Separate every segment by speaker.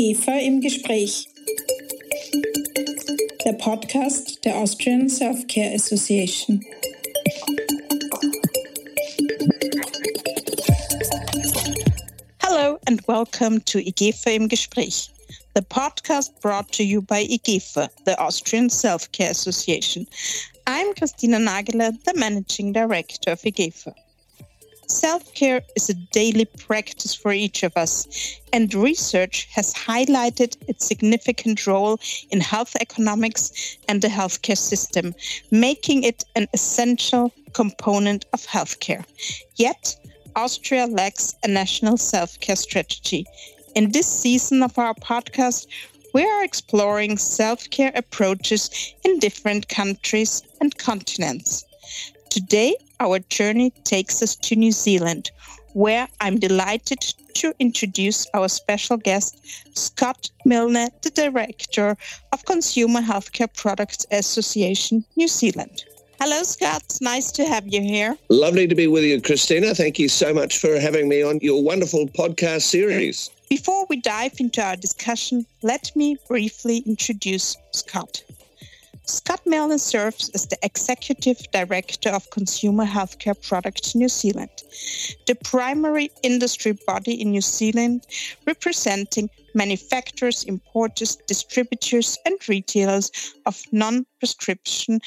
Speaker 1: IGEFA im Gespräch. Der Podcast der Austrian Self-Care Association.
Speaker 2: Hello and welcome to IGEFA im Gespräch, the podcast brought to you by IGEFA, the Austrian Self-Care Association. I'm Christina Nageler, the Managing Director of IGEFA. Self care is a daily practice for each of us, and research has highlighted its significant role in health economics and the healthcare system, making it an essential component of healthcare. Yet, Austria lacks a national self care strategy. In this season of our podcast, we are exploring self care approaches in different countries and continents. Today, our journey takes us to New Zealand, where I'm delighted to introduce our special guest, Scott Milne, the Director of Consumer Healthcare Products Association, New Zealand. Hello, Scott. It's nice to have you here.
Speaker 3: Lovely to be with you, Christina. Thank you so much for having me on your wonderful podcast series.
Speaker 2: Before we dive into our discussion, let me briefly introduce Scott. Scott Milne serves as the Executive Director of Consumer Healthcare Products New Zealand, the primary industry body in New Zealand representing manufacturers, importers, distributors, and retailers of non prescription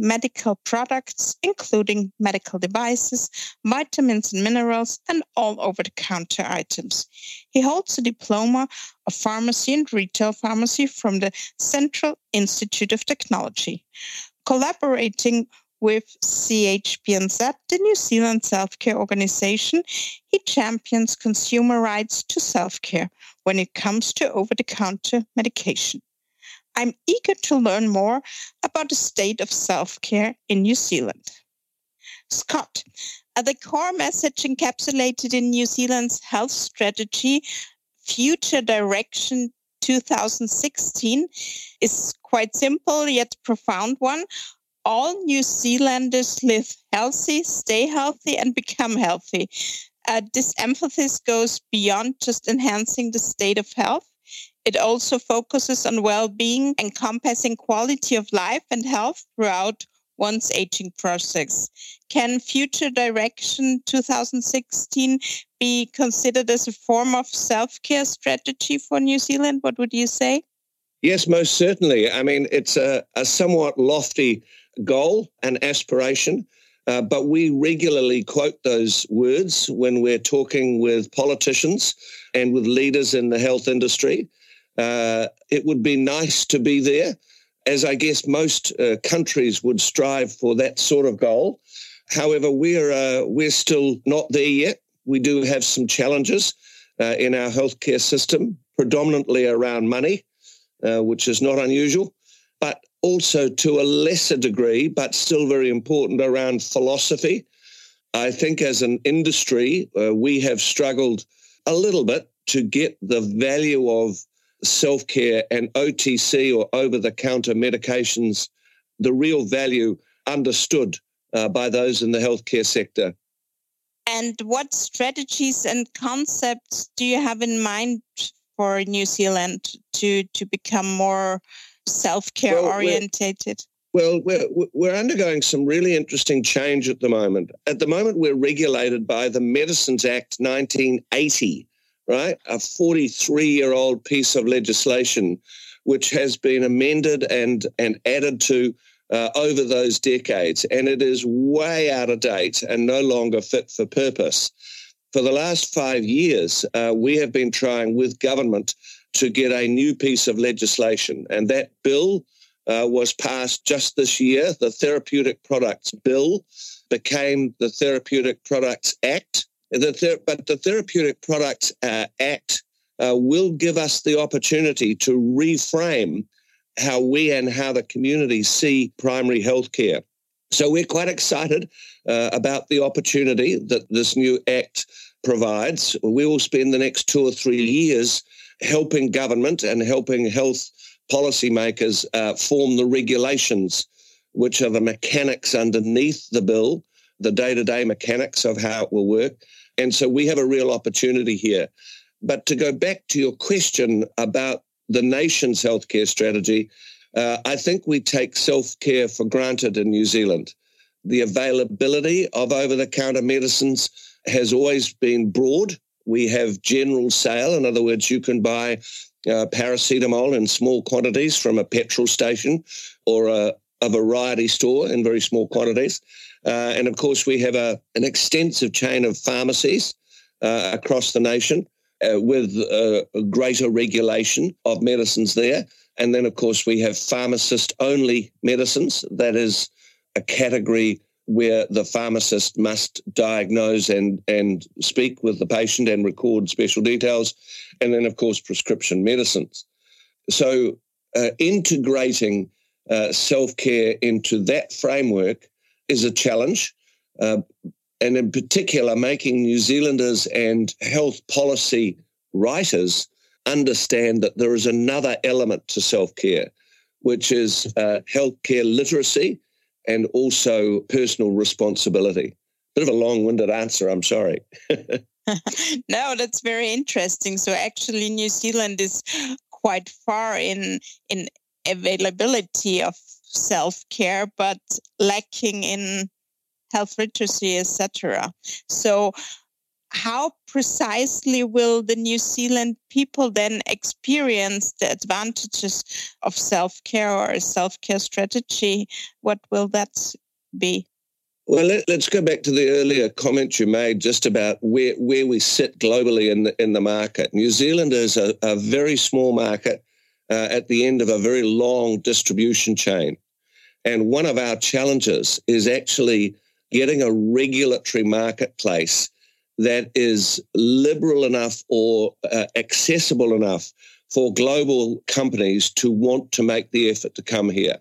Speaker 2: medical products, including medical devices, vitamins and minerals, and all over the counter items. He holds a diploma of pharmacy and retail pharmacy from the Central Institute of Technology. Collaborating with CHPNZ, the New Zealand Self Care Organization, he champions consumer rights to self care when it comes to over the counter medication. I'm eager to learn more about the state of self care in New Zealand. Scott, the core message encapsulated in New Zealand's health strategy, Future Direction 2016, is quite simple yet profound one. All New Zealanders live healthy, stay healthy, and become healthy. Uh, this emphasis goes beyond just enhancing the state of health it also focuses on well being, encompassing quality of life and health throughout one's aging process. Can Future Direction 2016 be considered as a form of self care strategy for New Zealand? What would you say?
Speaker 3: Yes, most certainly. I mean, it's a, a somewhat lofty goal and aspiration. Uh, but we regularly quote those words when we're talking with politicians and with leaders in the health industry. Uh, it would be nice to be there, as I guess most uh, countries would strive for that sort of goal. However, we're uh, we're still not there yet. We do have some challenges uh, in our healthcare system, predominantly around money, uh, which is not unusual, but also to a lesser degree, but still very important, around philosophy. I think as an industry, uh, we have struggled a little bit to get the value of self care and OTC or over the counter medications, the real value understood uh, by those in the healthcare sector.
Speaker 2: And what strategies and concepts do you have in mind for New Zealand to, to become more self care well, orientated?
Speaker 3: Well, we're, we're undergoing some really interesting change at the moment. At the moment, we're regulated by the Medicines Act 1980, right? A 43 year old piece of legislation which has been amended and, and added to uh, over those decades. And it is way out of date and no longer fit for purpose. For the last five years, uh, we have been trying with government to get a new piece of legislation. And that bill uh, was passed just this year. The Therapeutic Products Bill became the Therapeutic Products Act. The ther- but the Therapeutic Products uh, Act uh, will give us the opportunity to reframe how we and how the community see primary health care. So we're quite excited uh, about the opportunity that this new act provides. We will spend the next two or three years helping government and helping health policymakers uh, form the regulations, which are the mechanics underneath the bill, the day to day mechanics of how it will work. And so we have a real opportunity here. But to go back to your question about the nation's healthcare strategy, uh, I think we take self care for granted in New Zealand. The availability of over the counter medicines has always been broad. We have general sale. In other words, you can buy uh, paracetamol in small quantities from a petrol station or a, a variety store in very small quantities. Uh, and of course, we have a, an extensive chain of pharmacies uh, across the nation uh, with uh, greater regulation of medicines there. And then, of course, we have pharmacist only medicines. That is a category where the pharmacist must diagnose and, and speak with the patient and record special details. And then, of course, prescription medicines. So, uh, integrating uh, self care into that framework is a challenge. Uh, and in particular, making New Zealanders and health policy writers understand that there is another element to self care, which is uh, healthcare literacy and also personal responsibility. Bit of a long winded answer, I'm sorry.
Speaker 2: no, that's very interesting. So actually, New Zealand is quite far in in availability of self care, but lacking in health literacy, etc. So how precisely will the New Zealand people then experience the advantages of self care or a self care strategy? What will that be?
Speaker 3: Well, let, us go back to the earlier comment you made just about where, where we sit globally in the, in the market. New Zealand is a, a very small market uh, at the end of a very long distribution chain. And one of our challenges is actually getting a regulatory marketplace that is liberal enough or uh, accessible enough for global companies to want to make the effort to come here.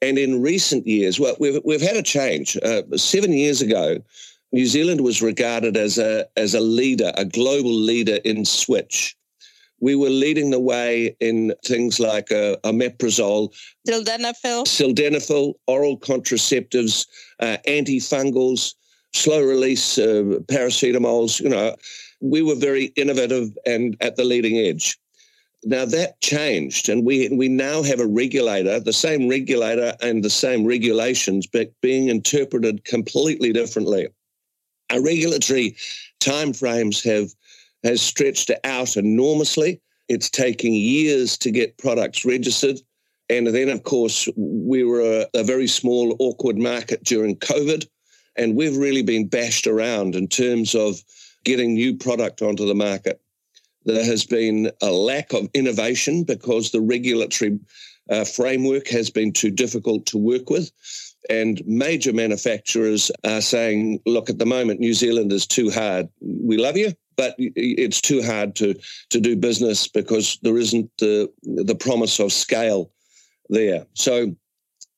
Speaker 3: And in recent years, well, we've, we've had a change. Uh, seven years ago, New Zealand was regarded as a, as a leader, a global leader in switch. We were leading the way in things like uh, omeprazole,
Speaker 2: sildenafil,
Speaker 3: sildenafil, oral contraceptives, uh, antifungals, slow release uh, paracetamols. You know, we were very innovative and at the leading edge. Now that changed, and we we now have a regulator, the same regulator and the same regulations, but being interpreted completely differently. Our regulatory timeframes have has stretched out enormously. It's taking years to get products registered. And then, of course, we were a, a very small, awkward market during COVID. And we've really been bashed around in terms of getting new product onto the market. There has been a lack of innovation because the regulatory uh, framework has been too difficult to work with. And major manufacturers are saying, look, at the moment, New Zealand is too hard. We love you, but it's too hard to, to do business because there isn't the, the promise of scale there. So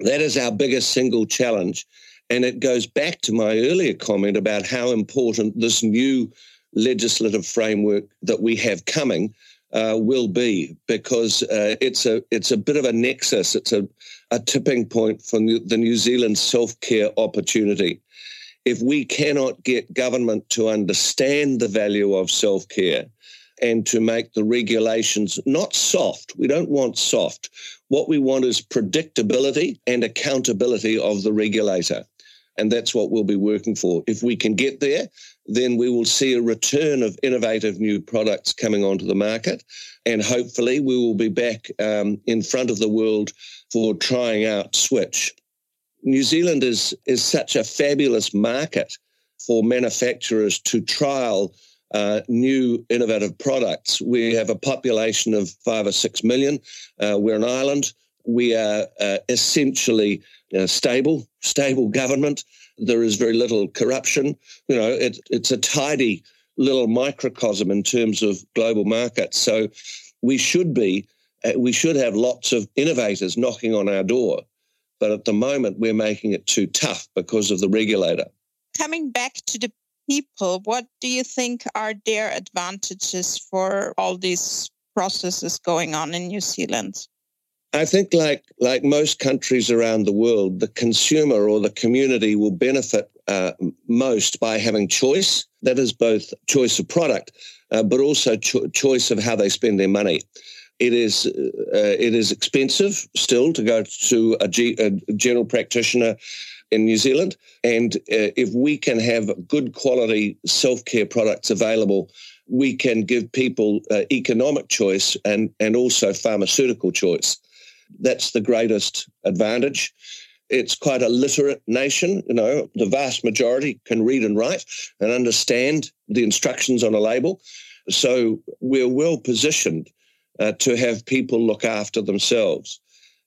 Speaker 3: that is our biggest single challenge. And it goes back to my earlier comment about how important this new legislative framework that we have coming uh, will be, because uh, it's a it's a bit of a nexus. It's a, a tipping point for the New Zealand self care opportunity. If we cannot get government to understand the value of self care and to make the regulations not soft, we don't want soft. What we want is predictability and accountability of the regulator. And that's what we'll be working for. If we can get there, then we will see a return of innovative new products coming onto the market. And hopefully, we will be back um, in front of the world for trying out Switch. New Zealand is, is such a fabulous market for manufacturers to trial uh, new innovative products. We have a population of five or six million. Uh, we're an island. We are uh, essentially uh, stable, stable government. There is very little corruption. You know, it, it's a tidy little microcosm in terms of global markets. So we should be, uh, we should have lots of innovators knocking on our door. But at the moment, we're making it too tough because of the regulator.
Speaker 2: Coming back to the people, what do you think are their advantages for all these processes going on in New Zealand?
Speaker 3: I think, like like most countries around the world, the consumer or the community will benefit uh, most by having choice. That is both choice of product, uh, but also cho- choice of how they spend their money. It is uh, it is expensive still to go to a, G, a general practitioner in New Zealand, and uh, if we can have good quality self care products available, we can give people uh, economic choice and and also pharmaceutical choice. That's the greatest advantage. It's quite a literate nation. You know, the vast majority can read and write and understand the instructions on a label. So we're well positioned uh, to have people look after themselves.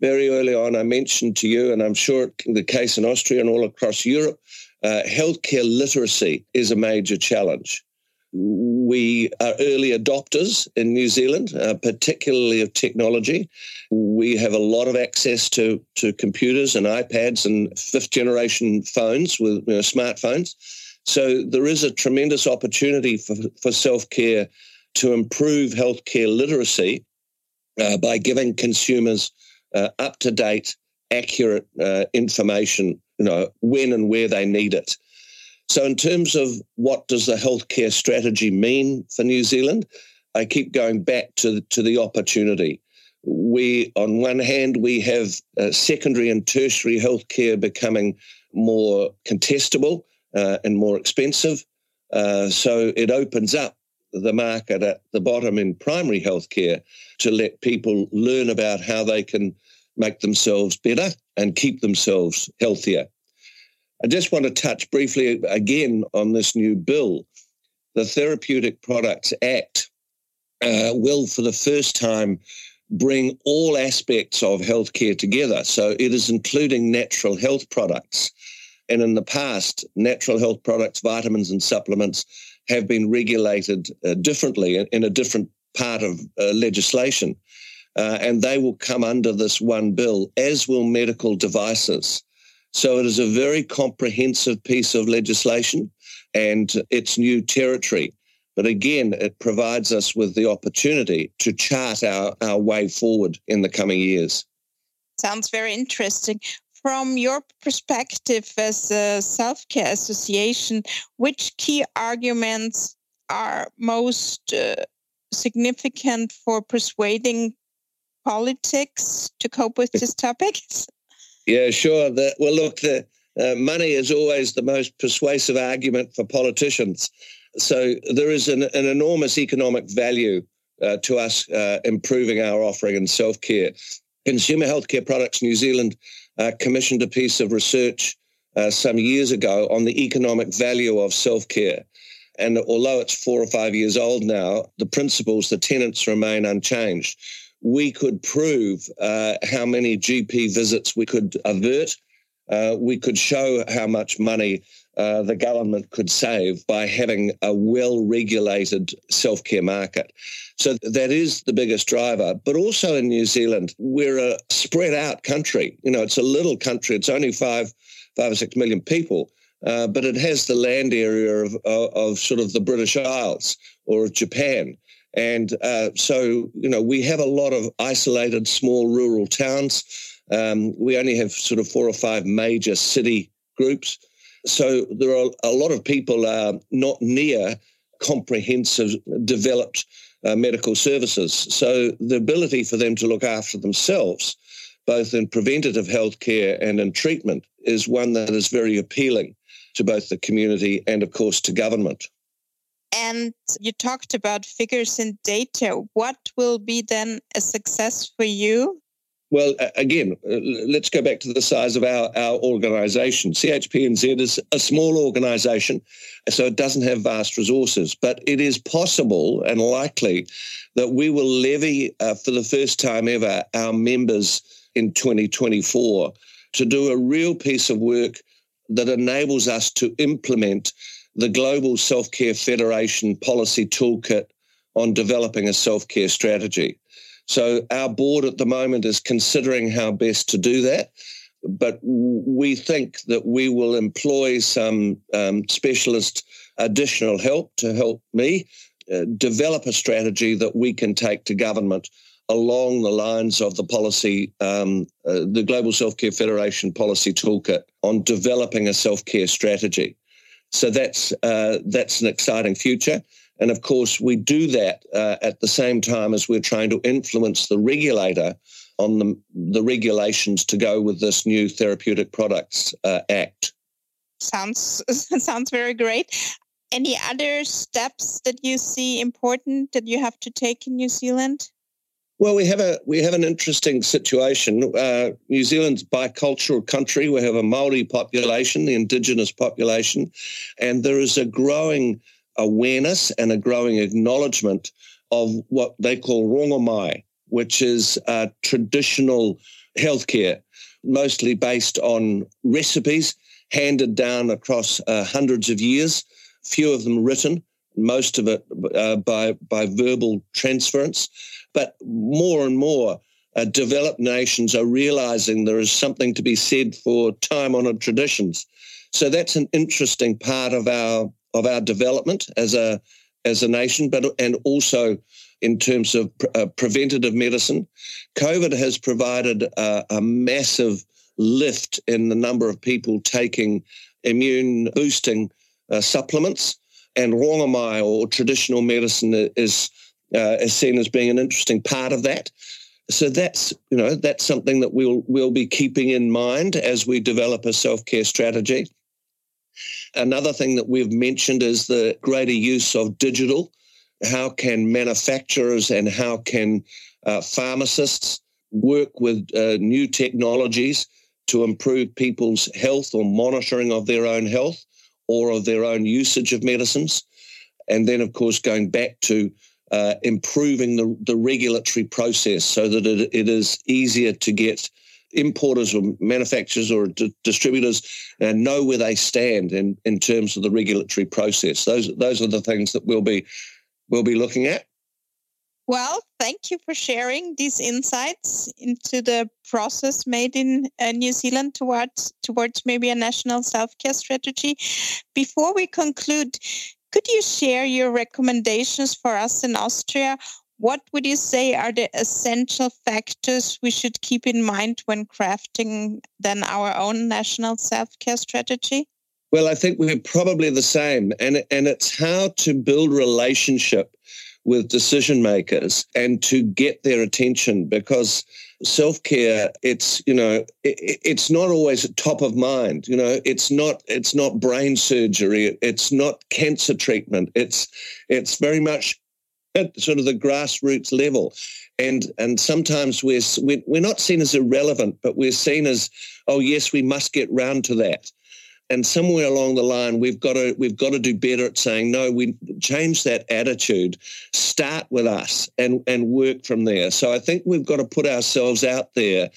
Speaker 3: Very early on, I mentioned to you, and I'm sure the case in Austria and all across Europe, uh, healthcare literacy is a major challenge. We are early adopters in New Zealand, uh, particularly of technology. We have a lot of access to, to computers and iPads and fifth generation phones with you know, smartphones. So there is a tremendous opportunity for, for self care to improve healthcare literacy uh, by giving consumers uh, up to date, accurate uh, information, you know, when and where they need it. So, in terms of what does the healthcare strategy mean for New Zealand, I keep going back to to the opportunity. We, on one hand, we have uh, secondary and tertiary healthcare becoming more contestable uh, and more expensive. Uh, so it opens up the market at the bottom in primary healthcare to let people learn about how they can make themselves better and keep themselves healthier. I just want to touch briefly again on this new bill. The Therapeutic Products Act uh, will, for the first time, bring all aspects of healthcare together. So it is including natural health products. And in the past, natural health products, vitamins, and supplements have been regulated uh, differently in, a different part of uh, legislation. Uh, and they will come under this one bill, as will medical devices. So it is a very comprehensive piece of legislation and it's new territory. But again, it provides us with the opportunity to chart our, our way forward in the coming years.
Speaker 2: Sounds very interesting. From your perspective as a self care association, which key arguments are most uh, significant for persuading politics to cope with this topic?
Speaker 3: Yeah, sure. The, well, look, the, uh, money is always the most persuasive argument for politicians. So there is an, an enormous economic value uh, to us uh, improving our offering in self care. Consumer Healthcare Products New Zealand uh, commissioned a piece of research uh, some years ago on the economic value of self care. And although it's four or five years old now, the principles, the tenets remain unchanged we could prove uh, how many GP visits we could avert. Uh, we could show how much money uh, the government could save by having a well regulated self care market. So that is the biggest driver. But also in New Zealand, we're a spread out country. You know, it's a little country, it's only five, five or six million people. Uh, but it has the land area of, of, of sort of the British Isles or Japan. And uh, so, you know, we have a lot of isolated small rural towns. Um, we only have sort of four or five major city groups. So there are a lot of people are not near comprehensive, developed uh, medical services. So the ability for them to look after themselves, both in preventative health care and in treatment, is one that is very appealing to both the community and, of course, to government.
Speaker 2: And you talked about figures and data. What will be then a success for you?
Speaker 3: Well, again, uh, let's go back to the size of our, our organisation. CHPNZ is a small organisation, so it doesn't have vast resources, but it is possible and likely that we will levy uh, for the first time ever our members in 2024 to do a real piece of work that enables us to implement the Global Self Care Federation policy toolkit on developing a self care strategy. So, our board at the moment is considering how best to do that. But we think that we will employ some um, specialist additional help to help me uh, develop a strategy that we can take to government along the lines of the policy, um, uh, the Global Self Care Federation policy toolkit on developing a self care strategy. So that's uh, that's an exciting future. And of course, we do that uh, at the same time as we're trying to influence the regulator on the, the regulations to go with this new Therapeutic Products uh, Act.
Speaker 2: Sounds sounds very great. Any other steps that you see important that you have to take in New Zealand?
Speaker 3: Well, we have a we have an interesting situation. Uh, New Zealand's bicultural country. We have a Maori population, the indigenous population, and there is a growing awareness and a growing acknowledgement of what they call rongoā which is uh, traditional healthcare, mostly based on recipes handed down across uh, hundreds of years, few of them written, most of it uh, by by verbal transference. But more and more uh, developed nations are realizing there is something to be said for time-honored traditions. So that's an interesting part of our of our development as a as a nation, but and also in terms of uh, preventative medicine. COVID has provided a massive lift in the number of people taking immune boosting uh, supplements, and rongoā Maori or traditional medicine is uh, is seen as being an interesting part of that. So that's you know that's something that we'll we'll be keeping in mind as we develop a self care strategy. Another thing that we've mentioned is the greater use of digital. How can manufacturers and how can uh, pharmacists work with uh, new technologies to improve people's health or monitoring of their own health or of their own usage of medicines? And then, of course, going back to uh, improving the, the regulatory process so that it, it is easier to get importers or manufacturers or d- distributors uh, know where they stand in, in terms of the regulatory process. Those those are the things that we'll be we'll be looking at.
Speaker 2: Well, thank you for sharing these insights into the process made in uh, New Zealand towards towards maybe a national self-care strategy. Before we conclude, could you share your recommendations for us in Austria? What would you say are the essential factors we should keep in mind when crafting then our own national self-care strategy?
Speaker 3: Well, I think we're probably the same, and and it's how to build relationship with decision makers and to get their attention because self-care it's you know it, it's not always top of mind you know it's not it's not brain surgery it's not cancer treatment it's it's very much at sort of the grassroots level. And and sometimes we're we're not seen as irrelevant but we're seen as oh yes we must get round to that. And somewhere along the line we've got to we've got to do better at saying no we change that attitude. Start with us and and work from there. So i think we've got to put ourselves out there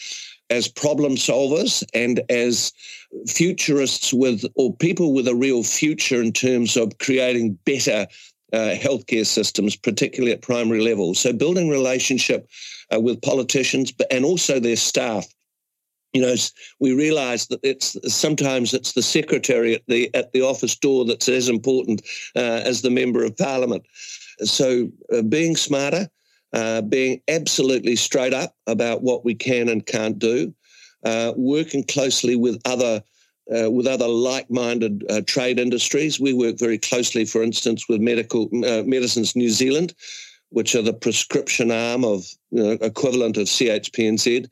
Speaker 3: as problem solvers and as futurists with or people with a real future in terms of creating better uh, healthcare systems, particularly at primary level. So building relationship uh, with politicians, and also their staff you know, we realise that it's sometimes it's the secretary at the at the office door that's as important uh, as the member of parliament. So, uh, being smarter, uh, being absolutely straight up about what we can and can't do, uh, working closely with other. Uh, with other like-minded uh, trade industries, we work very closely, for instance, with Medical Medicines New Zealand, which are the prescription arm of you know, equivalent of CHPNZ.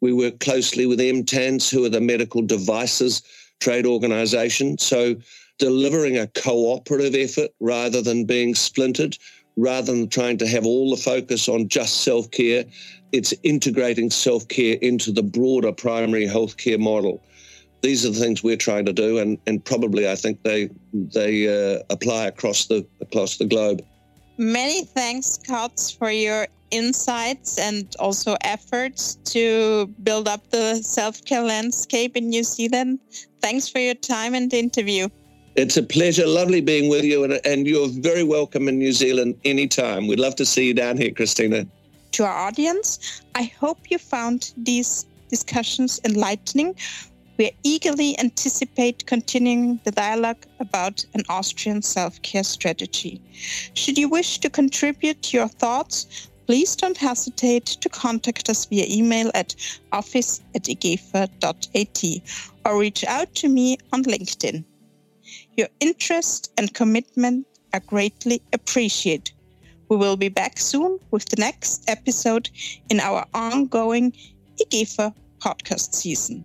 Speaker 3: We work closely with MTANZ, who are the medical devices trade organisation. So delivering a cooperative effort rather than being splintered, rather than trying to have all the focus on just self care, it's integrating self care into the broader primary healthcare model. These are the things we're trying to do, and, and probably I think they they uh, apply across the across the globe.
Speaker 2: Many thanks, Scott, for your insights and also efforts to build up the self care landscape in New Zealand. Thanks for your time and interview.
Speaker 3: It's a pleasure. Lovely being with you, and, and you're very welcome in New Zealand anytime. We'd love to see you down here, Christina.
Speaker 2: To our audience, I hope you found these discussions enlightening. We eagerly anticipate continuing the dialogue about an Austrian self care strategy. Should you wish to contribute your thoughts, please don't hesitate to contact us via email at office at or reach out to me on LinkedIn. Your interest and commitment are greatly appreciated. We will be back soon with the next episode in our ongoing IGEPHA podcast season.